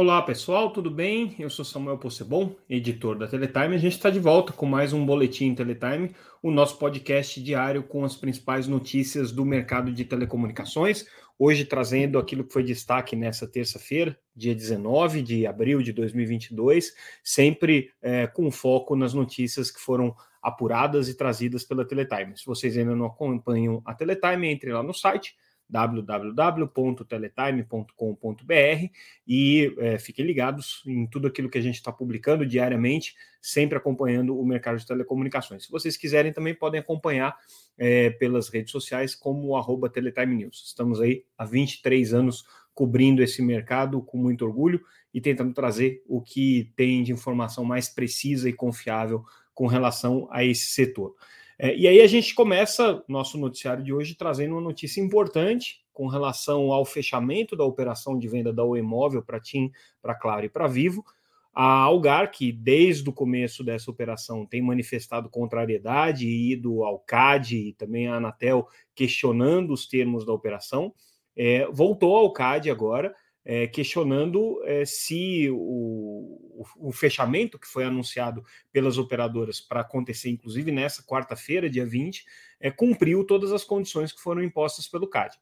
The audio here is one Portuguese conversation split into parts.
Olá pessoal, tudo bem? Eu sou Samuel Possebon, editor da Teletime. A gente está de volta com mais um Boletim Teletime, o nosso podcast diário com as principais notícias do mercado de telecomunicações. Hoje trazendo aquilo que foi destaque nessa terça-feira, dia 19 de abril de 2022, sempre é, com foco nas notícias que foram apuradas e trazidas pela Teletime. Se vocês ainda não acompanham a Teletime, entre lá no site www.teletime.com.br e é, fiquem ligados em tudo aquilo que a gente está publicando diariamente, sempre acompanhando o mercado de telecomunicações. Se vocês quiserem, também podem acompanhar é, pelas redes sociais como arroba Teletime News. Estamos aí há 23 anos cobrindo esse mercado com muito orgulho e tentando trazer o que tem de informação mais precisa e confiável com relação a esse setor. É, e aí a gente começa nosso noticiário de hoje trazendo uma notícia importante com relação ao fechamento da operação de venda da Oi Móvel para TIM, para Claro e para Vivo. A Algar, que desde o começo dessa operação tem manifestado contrariedade e ido ao CAD e também a Anatel questionando os termos da operação, é, voltou ao CAD agora é, questionando é, se o, o, fechamento que foi anunciado pelas operadoras para acontecer, inclusive nessa quarta-feira, dia 20, é, cumpriu todas as condições que foram impostas pelo CAD.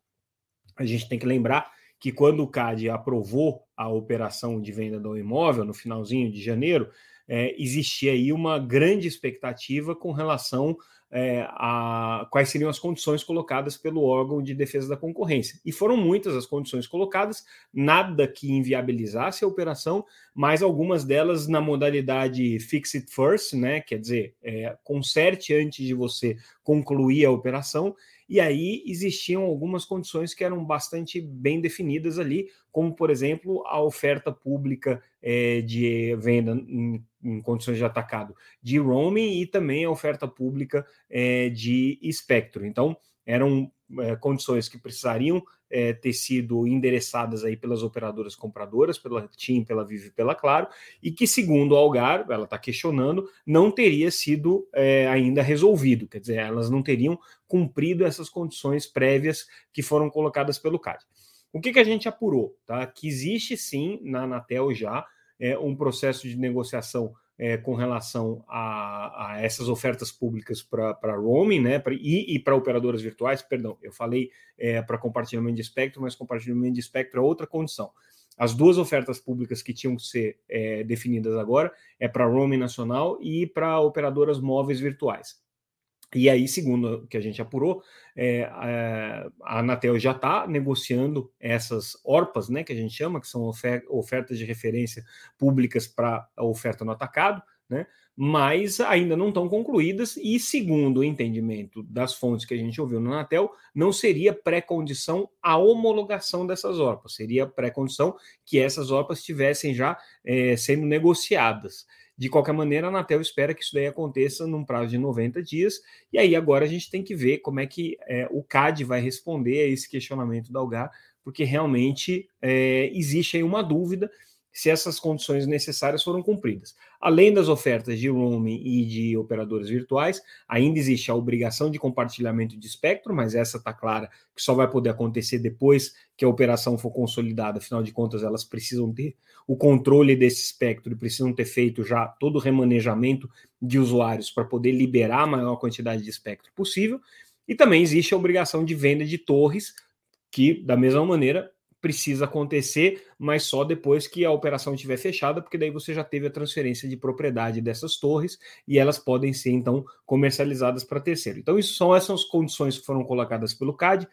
A gente tem que lembrar que quando o CAD aprovou a operação de venda do imóvel no finalzinho de janeiro, é, existia aí uma grande expectativa com relação é, a quais seriam as condições colocadas pelo órgão de defesa da concorrência. E foram muitas as condições colocadas, nada que inviabilizasse a operação, mas algumas delas na modalidade fix it first, né? Quer dizer, é, conserte antes de você concluir a operação. E aí existiam algumas condições que eram bastante bem definidas ali, como, por exemplo, a oferta pública é, de venda em, em, condições de atacado de roaming e também a oferta pública é, de espectro. Então, eram é, condições que precisariam é, ter sido endereçadas aí pelas operadoras compradoras, pela TIM, pela Vivo e pela Claro, e que, segundo a Algar, ela está questionando, não teria sido é, ainda resolvido, quer dizer, elas não teriam cumprido essas condições prévias que foram colocadas pelo CAD. O que, que a gente apurou? Tá? Que existe sim na Anatel já um processo de negociação é, com relação a, a, essas ofertas públicas para roaming, né? Pra, e, e para operadoras virtuais, perdão, eu falei é, para compartilhamento de espectro, mas compartilhamento de espectro é outra condição. As duas ofertas públicas que tinham que ser é, definidas agora é para roaming nacional e para operadoras móveis virtuais. E aí, segundo o que a gente apurou, é, é a Anatel já está negociando essas ORPAs, né, que a gente chama, que são ofer ofertas de referência públicas para a oferta no atacado, né, mas ainda não estão concluídas, e segundo o entendimento das fontes que a gente ouviu no Anatel, não seria pré-condição a homologação dessas ORPAs, seria pré-condição que essas ORPAs estivessem já é, sendo negociadas. De qualquer maneira, a Anatel espera que isso daí aconteça num prazo de 90 dias, e aí agora a gente tem que ver como é que é, o CAD vai responder a esse questionamento da Algar, porque realmente é, existe aí uma dúvida se essas condições necessárias foram cumpridas. Além das ofertas de roaming e de operadores virtuais, ainda existe a obrigação de compartilhamento de espectro, mas essa está clara que só vai poder acontecer depois que a operação for consolidada, afinal de contas, elas precisam ter o controle desse espectro e precisam ter feito já todo o remanejamento de usuários para poder liberar a maior quantidade de espectro possível. E também existe a obrigação de venda de torres, que, da mesma maneira, precisa acontecer, mas só depois que a operação estiver fechada, porque daí você já teve a transferência de propriedade dessas torres e elas podem ser então comercializadas para terceiro. Então, isso são essas condições que foram colocadas pelo CAD,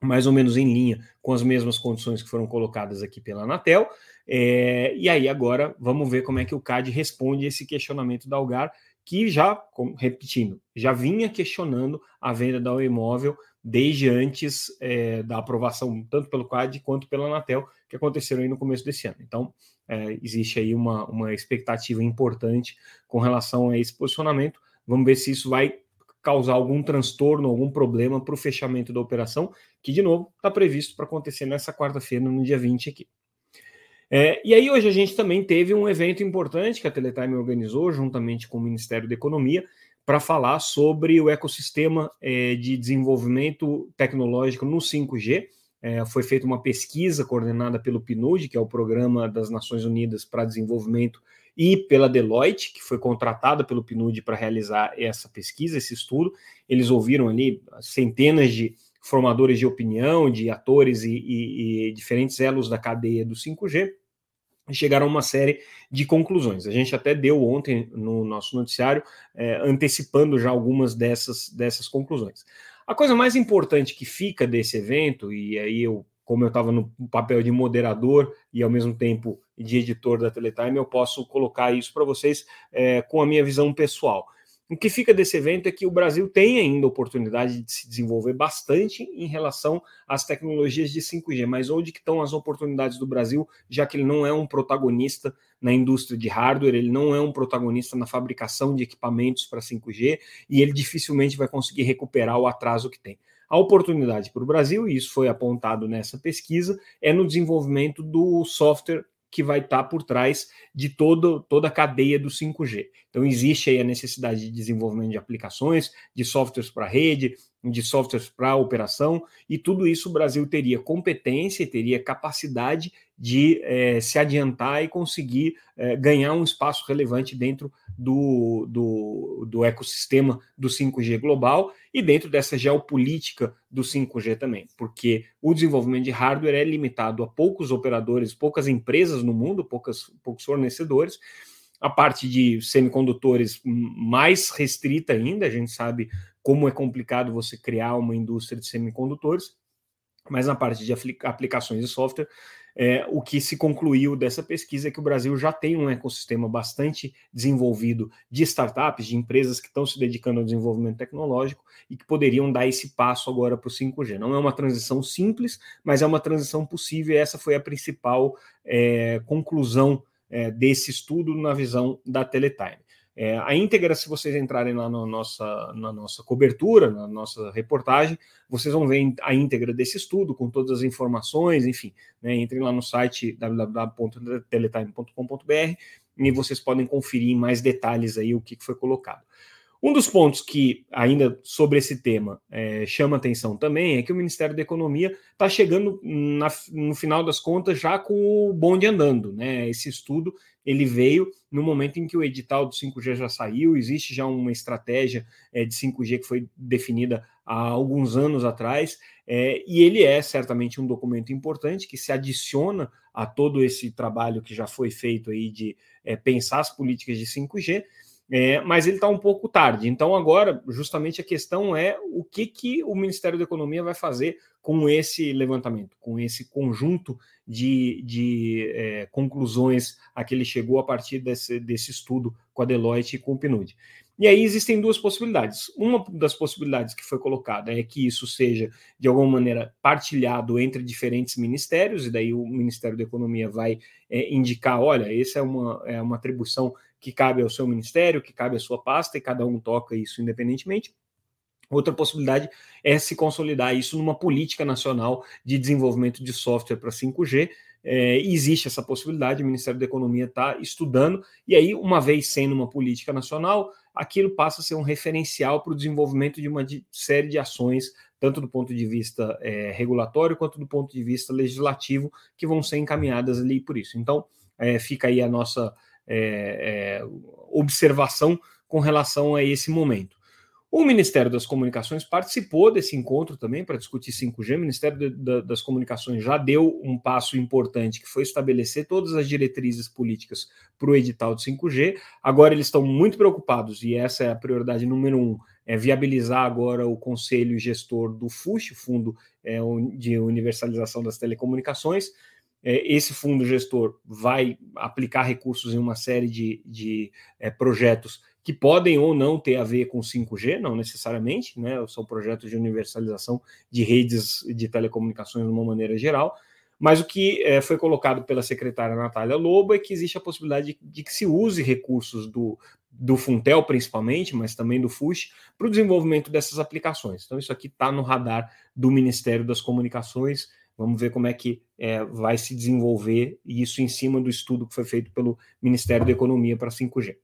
mais ou menos em linha com as mesmas condições que foram colocadas aqui pela Anatel. É, e aí, agora, vamos ver como é que o CAD responde esse questionamento da Algar, que já, repetindo, já vinha questionando a venda da imóvel desde antes é, da aprovação, tanto pelo CAD quanto pela Anatel, que aconteceram aí no começo desse ano. Então, é, existe aí uma, uma expectativa importante com relação a esse posicionamento. Vamos ver se isso vai causar algum transtorno, algum problema para o fechamento da operação, que, de novo, está previsto para acontecer nessa quarta-feira, no dia 20 aqui. É, e aí, hoje a gente também teve um evento importante que a Teletime organizou, juntamente com o Ministério da Economia, para falar sobre o ecossistema é, de desenvolvimento tecnológico no 5G. é, foi feita uma pesquisa coordenada pelo PNUD, que é o Programa das Nações Unidas para Desenvolvimento, e pela Deloitte, que foi contratada pelo PNUD para realizar essa pesquisa, esse estudo. Eles ouviram ali centenas de formadores de opinião, de atores e, e, e diferentes elos da cadeia do 5G, e chegaram a uma série de conclusões. A gente até deu ontem no nosso noticiário, é, antecipando já algumas dessas, dessas conclusões. A coisa mais importante que fica desse evento, e aí eu, como eu estava no papel de moderador e ao mesmo tempo de editor da Teletime, eu posso colocar isso para vocês é, com a minha visão pessoal. O que fica desse evento é que o Brasil tem ainda oportunidade de se desenvolver bastante em relação às tecnologias de 5G, mas onde que estão as oportunidades do Brasil, já que ele não é um protagonista na indústria de hardware, ele não é um protagonista na fabricação de equipamentos para 5G e ele dificilmente vai conseguir recuperar o atraso que tem. A oportunidade para o Brasil, e isso foi apontado nessa pesquisa, é no desenvolvimento do software que vai estar tá por trás de todo, toda a cadeia do 5G. Então, existe aí a necessidade de desenvolvimento de aplicações, de softwares para rede, de softwares para operação, e tudo isso o Brasil teria competência e teria capacidade de é, se adiantar e conseguir é, ganhar um espaço relevante dentro do, do, do ecossistema do 5G global e dentro dessa geopolítica do 5G também, porque o desenvolvimento de hardware é limitado a poucos operadores, poucas empresas no mundo, poucas, poucos fornecedores. A parte de semicondutores mais restrita ainda, a gente sabe como é complicado você criar uma indústria de semicondutores, mas na parte de aplicações de software, é, o que se concluiu dessa pesquisa é que o Brasil já tem um ecossistema bastante desenvolvido de startups, de empresas que estão se dedicando ao desenvolvimento tecnológico e que poderiam dar esse passo agora para o 5G. Não é uma transição simples, mas é uma transição possível e essa foi a principal é, conclusão é, desse estudo na visão da Teletime. É, a íntegra, se vocês entrarem lá na nossa, na nossa cobertura, na nossa reportagem, vocês vão ver a íntegra desse estudo, com todas as informações, enfim. Né, entrem lá no site www.teletime.com.br e vocês podem conferir em mais detalhes aí o que foi colocado. Um dos pontos que, ainda sobre esse tema, é, chama atenção também é que o Ministério da Economia está chegando, na, no final das contas, já com o bonde andando. Né? Esse estudo ele veio no momento em que o edital do 5G já saiu, existe já uma estratégia é, de 5G que foi definida há alguns anos atrás, é, e ele é certamente um documento importante que se adiciona a todo esse trabalho que já foi feito aí de é, pensar as políticas de 5G é, mas ele está um pouco tarde. Então, agora, justamente a questão é o que, que o Ministério da Economia vai fazer com esse levantamento, com esse conjunto de, de é, conclusões a que ele chegou a partir desse, desse estudo com a Deloitte e com o PNUD. E aí existem duas possibilidades. Uma das possibilidades que foi colocada é que isso seja, de alguma maneira, partilhado entre diferentes ministérios, e daí o Ministério da Economia vai é, indicar: olha, essa é uma, é uma atribuição que cabe ao seu ministério, que cabe à sua pasta, e cada um toca isso independentemente. Outra possibilidade é se consolidar isso numa política nacional de desenvolvimento de software para 5G. É, existe essa possibilidade, o Ministério da Economia está estudando, e aí, uma vez sendo uma política nacional, aquilo passa a ser um referencial para o desenvolvimento de uma série de ações, tanto do ponto de vista é, regulatório quanto do ponto de vista legislativo, que vão ser encaminhadas ali por isso. Então, é, fica aí a nossa é, é, observação com relação a esse momento. O Ministério das Comunicações participou desse encontro também para discutir 5G. O Ministério das Comunicações já deu um passo importante, que foi estabelecer todas as diretrizes políticas para o edital de 5G. Agora eles estão muito preocupados, e essa é a prioridade número um, é viabilizar agora o conselho gestor do FUSH, Fundo é, de Universalização das Telecomunicações, é, esse fundo gestor vai aplicar recursos em uma série de, de é, projetos que podem ou não ter a ver com 5G, não necessariamente, né? São projetos de universalização de redes de telecomunicações de uma maneira geral. Mas o que é, foi colocado pela secretária Natália Lobo é que existe a possibilidade de, de que se use recursos do, do Funtel, principalmente, mas também do FUSH, para o desenvolvimento dessas aplicações. Então, isso aqui está no radar do Ministério das Comunicações Vamos ver como é que é, vai se desenvolver isso em cima do estudo que foi feito pelo Ministério da Economia para 5G.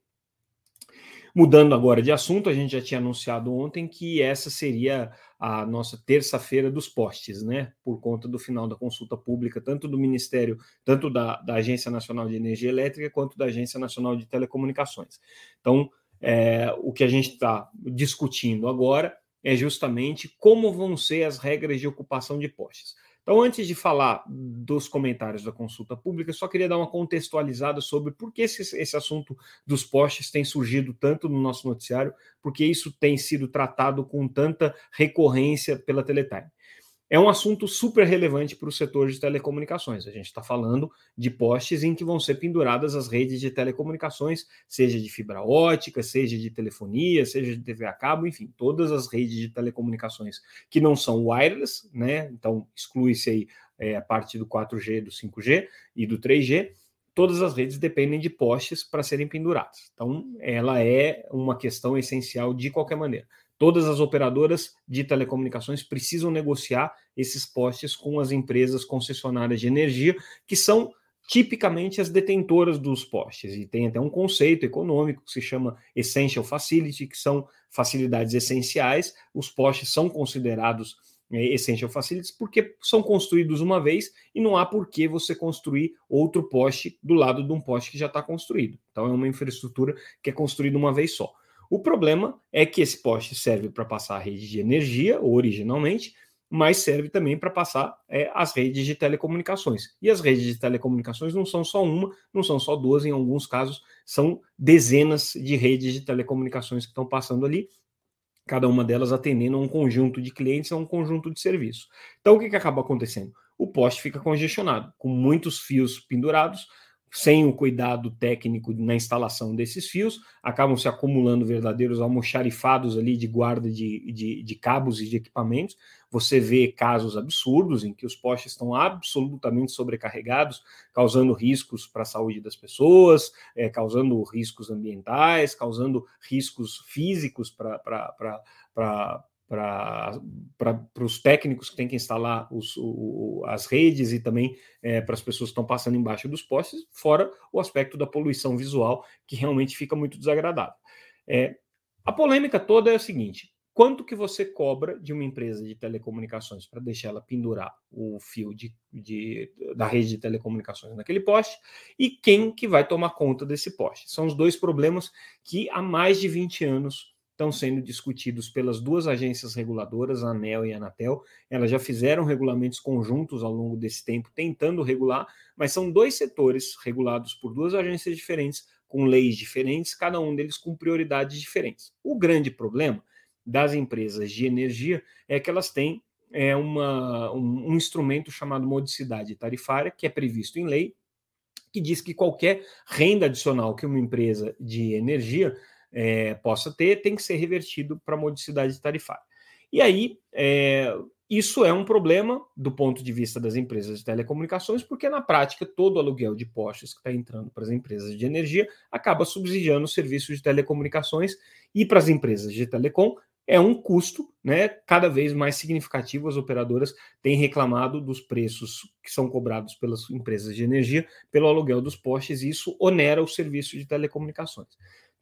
Mudando agora de assunto, a gente já tinha anunciado ontem que essa seria a nossa terça-feira dos postes, né? Por conta do final da consulta pública, tanto do Ministério, tanto da, da Agência Nacional de Energia Elétrica, quanto da Agência Nacional de Telecomunicações. Então, é, o que a gente está discutindo agora é justamente como vão ser as regras de ocupação de postes. Então, antes de falar dos comentários da consulta pública, só queria dar uma contextualizada sobre por que esse, esse assunto dos postes tem surgido tanto no nosso noticiário, porque isso tem sido tratado com tanta recorrência pela Teletime é um assunto super relevante para o setor de telecomunicações. A gente está falando de postes em que vão ser penduradas as redes de telecomunicações, seja de fibra ótica, seja de telefonia, seja de TV a cabo, enfim, todas as redes de telecomunicações que não são wireless, né? Então exclui-se aí é, a parte do 4G, do 5G e do 3G. Todas as redes dependem de postes para serem penduradas. Então, ela é uma questão essencial de qualquer maneira. Todas as operadoras de telecomunicações precisam negociar esses postes com as empresas concessionárias de energia, que são tipicamente as detentoras dos postes. E tem até um conceito econômico que se chama Essential Facility, que são facilidades essenciais. Os postes são considerados é, Essential Facilities porque são construídos uma vez e não há por que você construir outro poste do lado de um poste que já está construído. Então é uma infraestrutura que é construída uma vez só. O problema é que esse poste serve para passar a rede de energia, originalmente, mas serve também para passar é, as redes de telecomunicações. E as redes de telecomunicações não são só uma, não são só duas, em alguns casos são dezenas de redes de telecomunicações que estão passando ali, cada uma delas atendendo a um conjunto de clientes, a um conjunto de serviços. Então, o que, que acaba acontecendo? O poste fica congestionado, com muitos fios pendurados, sem o cuidado técnico na instalação desses fios, acabam se acumulando verdadeiros almoxarifados ali de guarda de, de, de, cabos e de equipamentos. Você vê casos absurdos em que os postes estão absolutamente sobrecarregados, causando riscos para a saúde das pessoas, é, causando riscos ambientais, causando riscos físicos para para os técnicos que têm que instalar os, o, as redes e também é, para as pessoas que estão passando embaixo dos postes, fora o aspecto da poluição visual, que realmente fica muito desagradável. É, a polêmica toda é a seguinte: quanto que você cobra de uma empresa de telecomunicações para deixar ela pendurar o fio de, de, da rede de telecomunicações naquele poste e quem que vai tomar conta desse poste? São os dois problemas que há mais de 20 anos estão sendo discutidos pelas duas agências reguladoras, a ANEL e a Anatel. Elas já fizeram regulamentos conjuntos ao longo desse tempo, tentando regular, mas são dois setores regulados por duas agências diferentes, com leis diferentes, cada um deles com prioridades diferentes. O grande problema das empresas de energia é que elas têm é, uma, um, um instrumento chamado modicidade tarifária, que é previsto em lei, que diz que qualquer renda adicional que uma empresa de energia é, possa ter, tem que ser revertido para modicidade tarifária. E aí, é, isso é um problema do ponto de vista das empresas de telecomunicações, porque na prática todo aluguel de postes que está entrando para as empresas de energia acaba subsidiando os serviços de telecomunicações e para as empresas de telecom é um custo, né? Cada vez mais significativo. As operadoras têm reclamado dos preços que são cobrados pelas empresas de energia pelo aluguel dos postes, e isso onera o serviço de telecomunicações.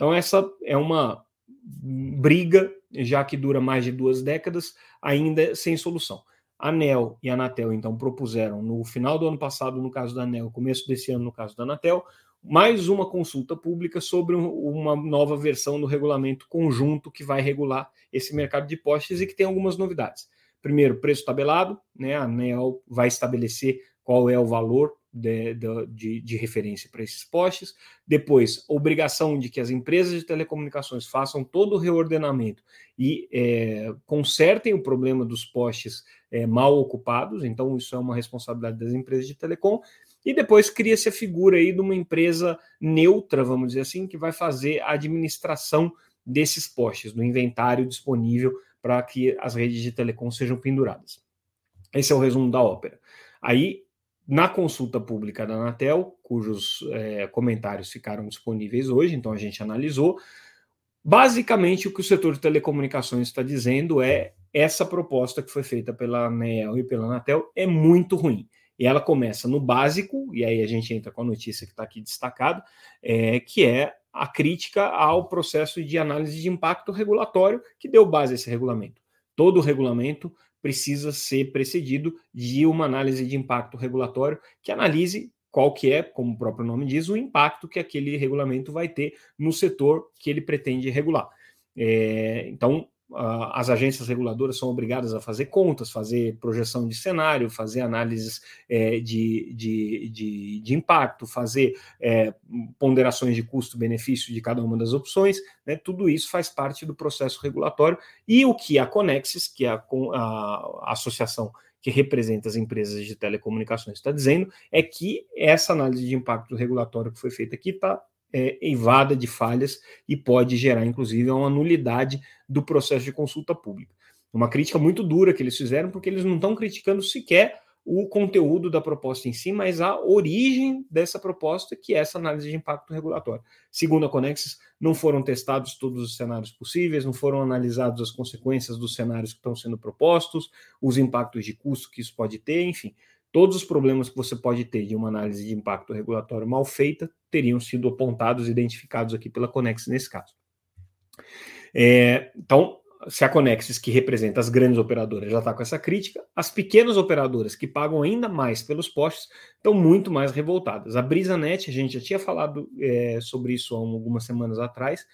Então, essa é uma briga, já que dura mais de duas décadas, ainda sem solução. A ANEL e a Anatel, então, propuseram no final do ano passado, no caso da ANEL, começo desse ano, no caso da Anatel, mais uma consulta pública sobre uma nova versão do regulamento conjunto que vai regular esse mercado de postes e que tem algumas novidades. Primeiro, preço tabelado, né? A ANEL vai estabelecer qual é o valor de, de, de referência para esses postes. Depois, obrigação de que as empresas de telecomunicações façam todo o reordenamento e é, consertem o problema dos postes é, mal ocupados. Então, isso é uma responsabilidade das empresas de telecom. E depois cria-se a figura aí de uma empresa neutra, vamos dizer assim, que vai fazer a administração desses postes, do inventário disponível para que as redes de telecom sejam penduradas. Esse é o resumo da ópera. Aí na consulta pública da Anatel, cujos é, comentários ficaram disponíveis hoje, então a gente analisou. Basicamente, o que o setor de telecomunicações está dizendo é essa proposta que foi feita pela ANEL e pela Anatel é muito ruim. E ela começa no básico, e aí a gente entra com a notícia que está aqui destacada, é, que é a crítica ao processo de análise de impacto regulatório que deu base a esse regulamento. todo regulamento precisa ser precedido de uma análise de impacto regulatório que analise qual que é, como o próprio nome diz, o impacto que aquele regulamento vai ter no setor que ele pretende regular. É, então, as agências reguladoras são obrigadas a fazer contas, fazer projeção de cenário, fazer análises é, de, de, de, de, impacto, fazer é, ponderações de custo-benefício de cada uma das opções, né, tudo isso faz parte do processo regulatório. E o que a Conexis, que é a, a, a associação que representa as empresas de telecomunicações, está dizendo é que essa análise de impacto regulatório que foi feita aqui está é, eivada de falhas e pode gerar, inclusive, uma nulidade do processo de consulta pública. Uma crítica muito dura que eles fizeram, porque eles não estão criticando sequer o conteúdo da proposta em si, mas a origem dessa proposta, que é essa análise de impacto regulatório. Segundo a Conexis, não foram testados todos os cenários possíveis, não foram analisados as consequências dos cenários que estão sendo propostos, os impactos de custo que isso pode ter, enfim. Todos os problemas que você pode ter de uma análise de impacto regulatório mal feita teriam sido apontados, identificados aqui pela Conexis nesse caso. É, então, se a Conexis, que representa as grandes operadoras, já está com essa crítica, as pequenas operadoras que pagam ainda mais pelos postes estão muito mais revoltadas. A BrisaNet, a gente já tinha falado é, sobre isso há algumas semanas atrás, está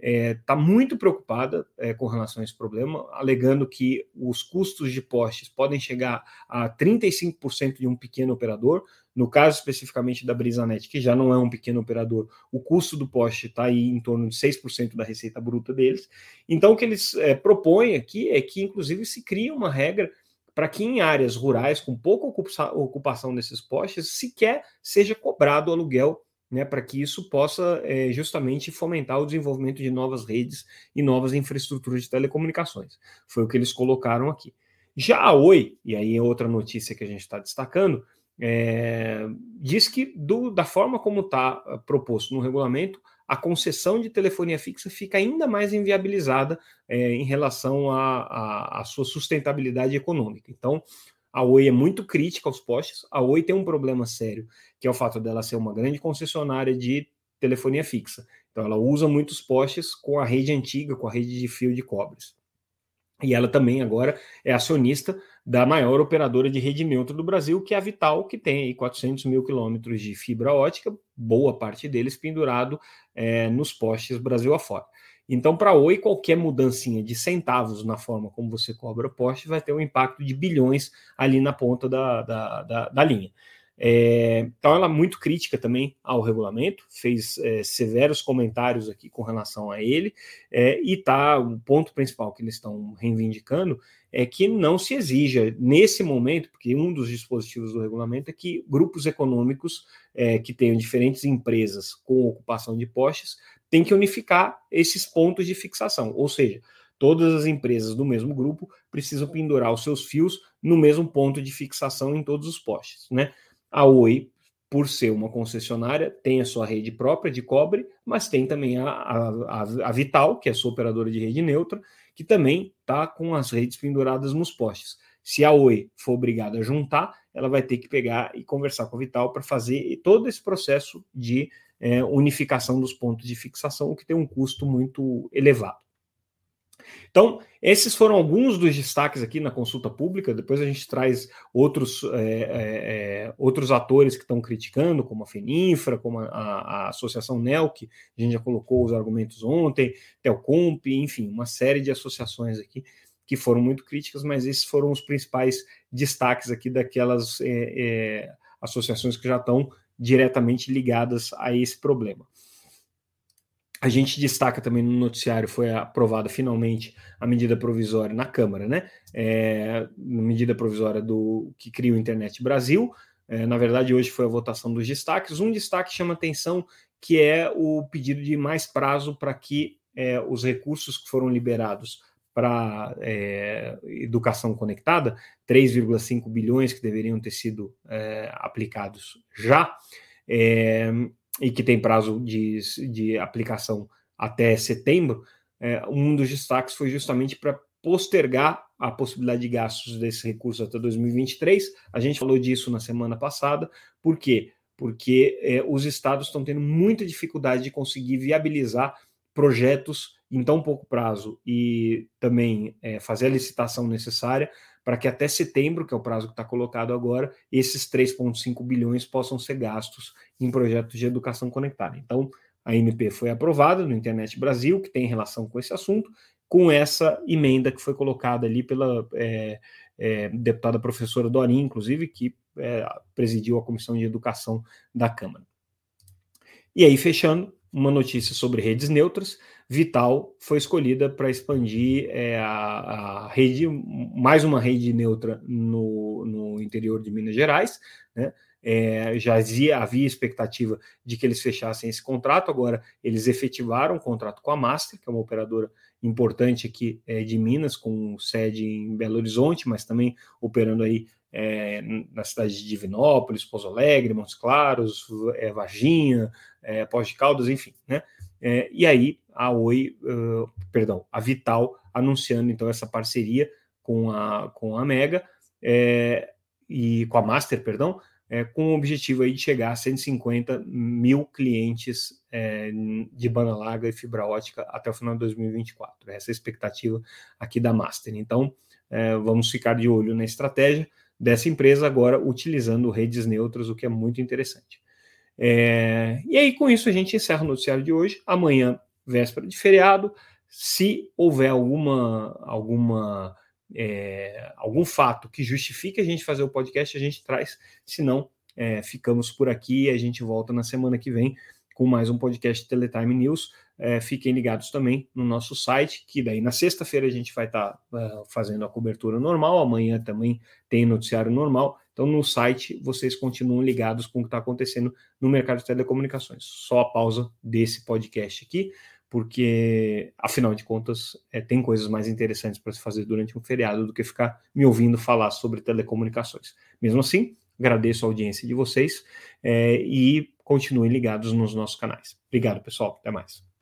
é, tá muito preocupada é, com relação a esse problema, alegando que os custos de postes podem chegar a 35% de um pequeno operador. No caso especificamente da Brisanet, que já não é um pequeno operador, o custo do poste está aí em torno de 6% da receita bruta deles. Então, o que eles é, propõem aqui é que, inclusive, se crie uma regra para que em áreas rurais com pouca ocupação desses postes sequer seja cobrado aluguel né, para que isso possa é, justamente fomentar o desenvolvimento de novas redes e novas infraestruturas de telecomunicações. Foi o que eles colocaram aqui. Já a Oi, e aí é outra notícia que a gente está destacando, é, diz que do, da forma como está ah, proposto no regulamento, a concessão de telefonia fixa fica ainda mais inviabilizada é, em relação à sua sustentabilidade econômica. Então, a Oi é muito crítica aos postes. A Oi tem um problema sério, que é o fato dela ser uma grande concessionária de telefonia fixa. Então, ela usa muitos postes com a rede antiga, com a rede de fio de cobres. E ela também agora é acionista da maior operadora de rede neutra do Brasil, que é a Vital, que tem aí 400 mil quilômetros de fibra ótica, boa parte deles pendurado é, nos postes Brasil afora. Então, para a Oi, qualquer mudancinha de centavos na forma como você cobra poste vai ter um impacto de bilhões ali na ponta da, da, da, da linha. É, então, ela é muito crítica também ao regulamento, fez é, severos comentários aqui com relação a ele, é, e tá o ponto principal que eles estão reivindicando é que não se exija, nesse momento, porque um dos dispositivos do regulamento é que grupos econômicos é, que tenham diferentes empresas com ocupação de postes tem que unificar esses pontos de fixação, ou seja, todas as empresas do mesmo grupo precisam pendurar os seus fios no mesmo ponto de fixação em todos os postes, né? A Oi, por ser uma concessionária, tem a sua rede própria de cobre, mas tem também a, a, a Vital, que é sua operadora de rede neutra, que também está com as redes penduradas nos postes. Se a Oi for obrigada a juntar, ela vai ter que pegar e conversar com a Vital para fazer todo esse processo de é, unificação dos pontos de fixação, o que tem um custo muito elevado. Então, esses foram alguns dos destaques aqui na consulta pública. Depois a gente traz outros, é, é, é outros atores que estão criticando, como a FENINFRA, como a, a, Associação NEL, que a gente já colocou os argumentos ontem, Telcomp, enfim, uma série de associações aqui que foram muito críticas, mas esses foram os principais destaques aqui daquelas é, é, associações que já estão diretamente ligadas a esse problema. A gente destaca também no noticiário, foi aprovada finalmente a medida provisória na Câmara, né? É, medida provisória do que cria o Internet Brasil. É, na verdade, hoje foi a votação dos destaques. Um destaque chama atenção, que é o pedido de mais prazo para que é, os recursos que foram liberados para é, educação conectada, 3,5 bilhões que deveriam ter sido é, aplicados já, é, e que tem prazo de, de aplicação até setembro, é, um dos destaques foi justamente para postergar a possibilidade de gastos desses recursos até 2023. A gente falou disso na semana passada, por quê? Porque é, os estados estão tendo muita dificuldade de conseguir viabilizar projetos em tão pouco prazo e também é, fazer a licitação necessária para que até setembro, que é o prazo que está colocado agora, esses 3,5 bilhões possam ser gastos em projetos de educação conectada. Então, a MP foi aprovada no Internet Brasil, que tem relação com esse assunto, com essa emenda que foi colocada ali pela é, é, deputada professora Dorim, inclusive, que é, presidiu a Comissão de Educação da Câmara. E aí, fechando, uma notícia sobre redes neutras. Vital foi escolhida para expandir é, a, a, rede, mais uma rede neutra no, no interior de Minas Gerais. Né? É, já havia, havia expectativa de que eles fechassem esse contrato, agora eles efetivaram o contrato com a Master, que é uma operadora importante aqui é, de Minas, com sede em Belo Horizonte, mas também operando aí é, na cidade de Divinópolis, Pouso Alegre, Montes Claros, é, Varginha, é, Pós de Caldas, enfim, né? É, e aí a Oi, uh, perdão, a Vital anunciando então essa parceria com a, com a Mega é, e com a Master, perdão, é, com o objetivo aí de chegar a 150 mil clientes é, de banda larga e fibra ótica até o final de 2024. Essa é a expectativa aqui da Master. Então, vamos ficar de olho na estratégia dessa empresa agora utilizando redes neutras, o que é muito interessante. É, e aí, com isso, a gente encerra o noticiário de hoje. Amanhã, véspera de feriado. Se houver alguma, alguma é, algum fato que justifique a gente fazer o podcast, a gente traz. Se não, é, ficamos por aqui e a gente volta na semana que vem com mais um podcast Teletime News. É, fiquem ligados também no nosso site, que daí na sexta-feira a gente vai estar tá, uh, fazendo a cobertura normal, amanhã também tem noticiário normal. Então, no site, vocês continuam ligados com o que está acontecendo no mercado de telecomunicações. Só a pausa desse podcast aqui, porque, afinal de contas, é, tem coisas mais interessantes para se fazer durante um feriado do que ficar me ouvindo falar sobre telecomunicações. Mesmo assim, agradeço a audiência de vocês é, e continuem ligados nos nossos canais. Obrigado, pessoal. Até mais.